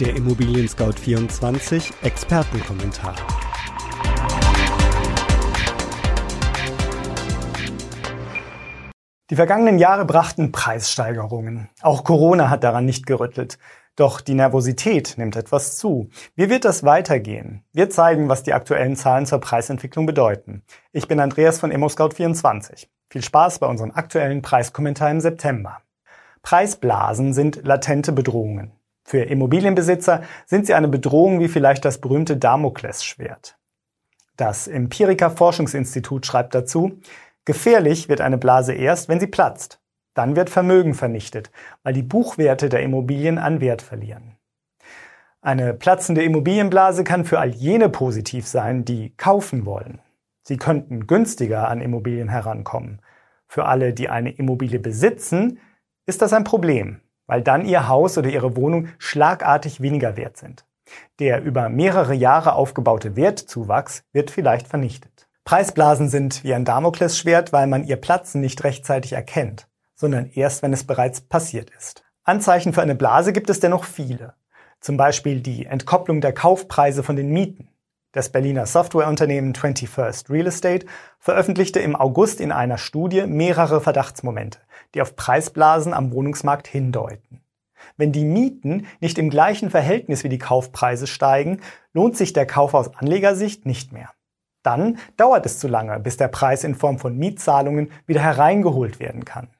Der Immobilien Scout 24 Expertenkommentar. Die vergangenen Jahre brachten Preissteigerungen. Auch Corona hat daran nicht gerüttelt. Doch die Nervosität nimmt etwas zu. Wie wird das weitergehen? Wir zeigen, was die aktuellen Zahlen zur Preisentwicklung bedeuten. Ich bin Andreas von ImmoScout24. Viel Spaß bei unserem aktuellen Preiskommentar im September. Preisblasen sind latente Bedrohungen. Für Immobilienbesitzer sind sie eine Bedrohung wie vielleicht das berühmte Damoklesschwert. Das Empirica Forschungsinstitut schreibt dazu, gefährlich wird eine Blase erst, wenn sie platzt. Dann wird Vermögen vernichtet, weil die Buchwerte der Immobilien an Wert verlieren. Eine platzende Immobilienblase kann für all jene positiv sein, die kaufen wollen. Sie könnten günstiger an Immobilien herankommen. Für alle, die eine Immobilie besitzen, ist das ein Problem, weil dann ihr Haus oder ihre Wohnung schlagartig weniger wert sind. Der über mehrere Jahre aufgebaute Wertzuwachs wird vielleicht vernichtet. Preisblasen sind wie ein Damoklesschwert, weil man ihr Platzen nicht rechtzeitig erkennt sondern erst, wenn es bereits passiert ist. Anzeichen für eine Blase gibt es dennoch viele. Zum Beispiel die Entkopplung der Kaufpreise von den Mieten. Das Berliner Softwareunternehmen 21st Real Estate veröffentlichte im August in einer Studie mehrere Verdachtsmomente, die auf Preisblasen am Wohnungsmarkt hindeuten. Wenn die Mieten nicht im gleichen Verhältnis wie die Kaufpreise steigen, lohnt sich der Kauf aus Anlegersicht nicht mehr. Dann dauert es zu lange, bis der Preis in Form von Mietzahlungen wieder hereingeholt werden kann.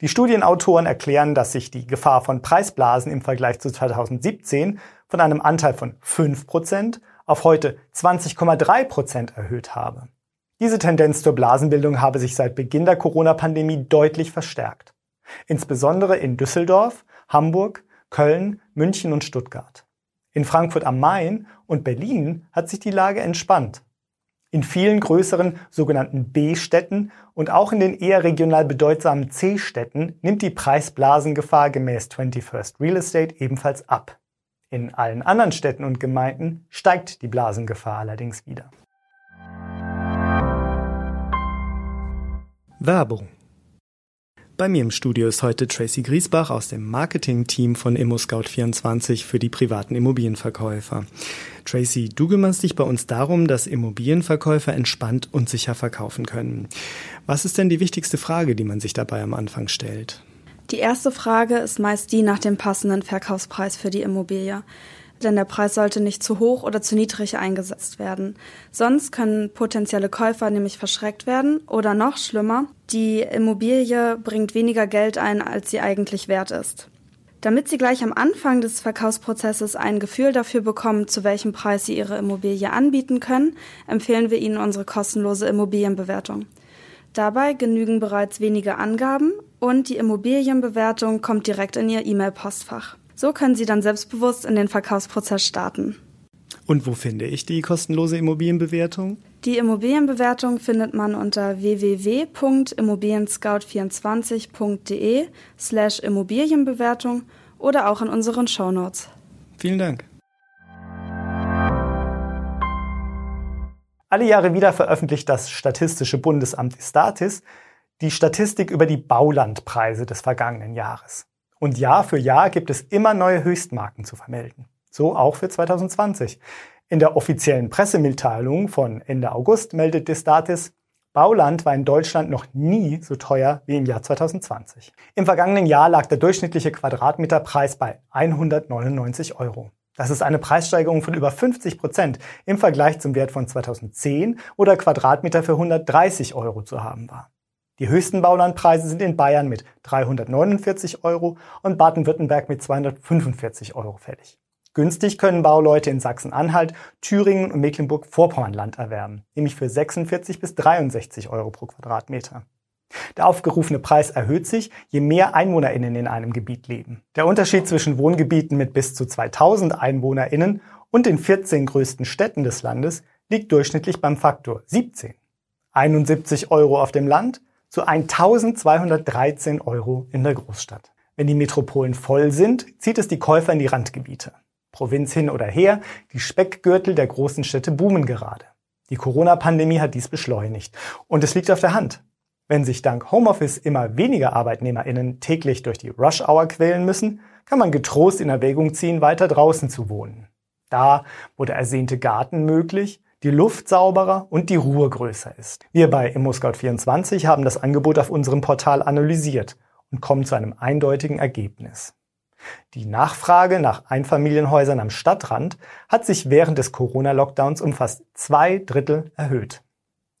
Die Studienautoren erklären, dass sich die Gefahr von Preisblasen im Vergleich zu 2017 von einem Anteil von 5% auf heute 20,3% erhöht habe. Diese Tendenz zur Blasenbildung habe sich seit Beginn der Corona-Pandemie deutlich verstärkt. Insbesondere in Düsseldorf, Hamburg, Köln, München und Stuttgart. In Frankfurt am Main und Berlin hat sich die Lage entspannt. In vielen größeren sogenannten B-Städten und auch in den eher regional bedeutsamen C-Städten nimmt die Preisblasengefahr gemäß 21st Real Estate ebenfalls ab. In allen anderen Städten und Gemeinden steigt die Blasengefahr allerdings wieder. Werbung bei mir im Studio ist heute Tracy Griesbach aus dem Marketing-Team von ImmoScout24 für die privaten Immobilienverkäufer. Tracy, du kümmerst dich bei uns darum, dass Immobilienverkäufer entspannt und sicher verkaufen können. Was ist denn die wichtigste Frage, die man sich dabei am Anfang stellt? Die erste Frage ist meist die nach dem passenden Verkaufspreis für die Immobilie denn der Preis sollte nicht zu hoch oder zu niedrig eingesetzt werden. Sonst können potenzielle Käufer nämlich verschreckt werden oder noch schlimmer, die Immobilie bringt weniger Geld ein, als sie eigentlich wert ist. Damit Sie gleich am Anfang des Verkaufsprozesses ein Gefühl dafür bekommen, zu welchem Preis Sie Ihre Immobilie anbieten können, empfehlen wir Ihnen unsere kostenlose Immobilienbewertung. Dabei genügen bereits wenige Angaben und die Immobilienbewertung kommt direkt in Ihr E-Mail-Postfach. So können Sie dann selbstbewusst in den Verkaufsprozess starten. Und wo finde ich die kostenlose Immobilienbewertung? Die Immobilienbewertung findet man unter www.immobilienscout24.de slash Immobilienbewertung oder auch in unseren Shownotes. Vielen Dank. Alle Jahre wieder veröffentlicht das Statistische Bundesamt Statis die Statistik über die Baulandpreise des vergangenen Jahres. Und Jahr für Jahr gibt es immer neue Höchstmarken zu vermelden. So auch für 2020. In der offiziellen Pressemitteilung von Ende August meldet Destatis, Bauland war in Deutschland noch nie so teuer wie im Jahr 2020. Im vergangenen Jahr lag der durchschnittliche Quadratmeterpreis bei 199 Euro. Das ist eine Preissteigerung von über 50 Prozent im Vergleich zum Wert von 2010, wo der Quadratmeter für 130 Euro zu haben war. Die höchsten Baulandpreise sind in Bayern mit 349 Euro und Baden-Württemberg mit 245 Euro fällig. Günstig können Bauleute in Sachsen-Anhalt, Thüringen und Mecklenburg-Vorpommern Land erwerben, nämlich für 46 bis 63 Euro pro Quadratmeter. Der aufgerufene Preis erhöht sich, je mehr EinwohnerInnen in einem Gebiet leben. Der Unterschied zwischen Wohngebieten mit bis zu 2000 EinwohnerInnen und den 14 größten Städten des Landes liegt durchschnittlich beim Faktor 17. 71 Euro auf dem Land, zu 1213 Euro in der Großstadt. Wenn die Metropolen voll sind, zieht es die Käufer in die Randgebiete. Provinz hin oder her, die Speckgürtel der großen Städte boomen gerade. Die Corona-Pandemie hat dies beschleunigt. Und es liegt auf der Hand. Wenn sich dank Homeoffice immer weniger ArbeitnehmerInnen täglich durch die Rush-Hour quälen müssen, kann man getrost in Erwägung ziehen, weiter draußen zu wohnen. Da, wo der ersehnte Garten möglich, die Luft sauberer und die Ruhe größer ist. Wir bei ImmoScout24 haben das Angebot auf unserem Portal analysiert und kommen zu einem eindeutigen Ergebnis. Die Nachfrage nach Einfamilienhäusern am Stadtrand hat sich während des Corona-Lockdowns um fast zwei Drittel erhöht.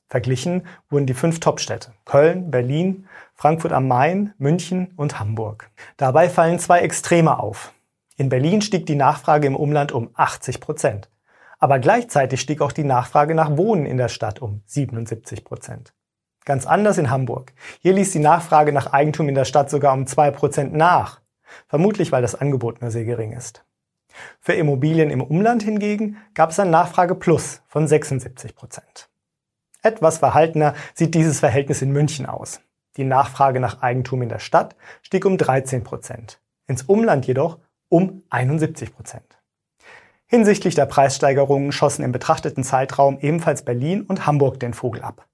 Verglichen wurden die fünf Topstädte Köln, Berlin, Frankfurt am Main, München und Hamburg. Dabei fallen zwei Extreme auf. In Berlin stieg die Nachfrage im Umland um 80 Prozent. Aber gleichzeitig stieg auch die Nachfrage nach Wohnen in der Stadt um 77 Prozent. Ganz anders in Hamburg. Hier ließ die Nachfrage nach Eigentum in der Stadt sogar um zwei Prozent nach. Vermutlich, weil das Angebot nur sehr gering ist. Für Immobilien im Umland hingegen gab es ein Nachfrage plus von 76 Prozent. Etwas verhaltener sieht dieses Verhältnis in München aus. Die Nachfrage nach Eigentum in der Stadt stieg um 13 Prozent. Ins Umland jedoch um 71 Prozent. Hinsichtlich der Preissteigerungen schossen im betrachteten Zeitraum ebenfalls Berlin und Hamburg den Vogel ab.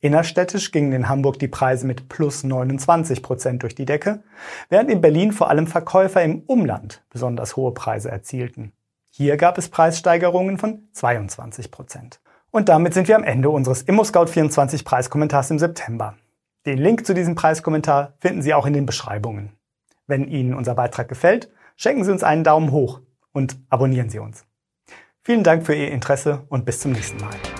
Innerstädtisch gingen in Hamburg die Preise mit plus 29 Prozent durch die Decke, während in Berlin vor allem Verkäufer im Umland besonders hohe Preise erzielten. Hier gab es Preissteigerungen von 22 Prozent. Und damit sind wir am Ende unseres ImmoScout24 Preiskommentars im September. Den Link zu diesem Preiskommentar finden Sie auch in den Beschreibungen. Wenn Ihnen unser Beitrag gefällt, schenken Sie uns einen Daumen hoch und abonnieren Sie uns. Vielen Dank für Ihr Interesse und bis zum nächsten Mal.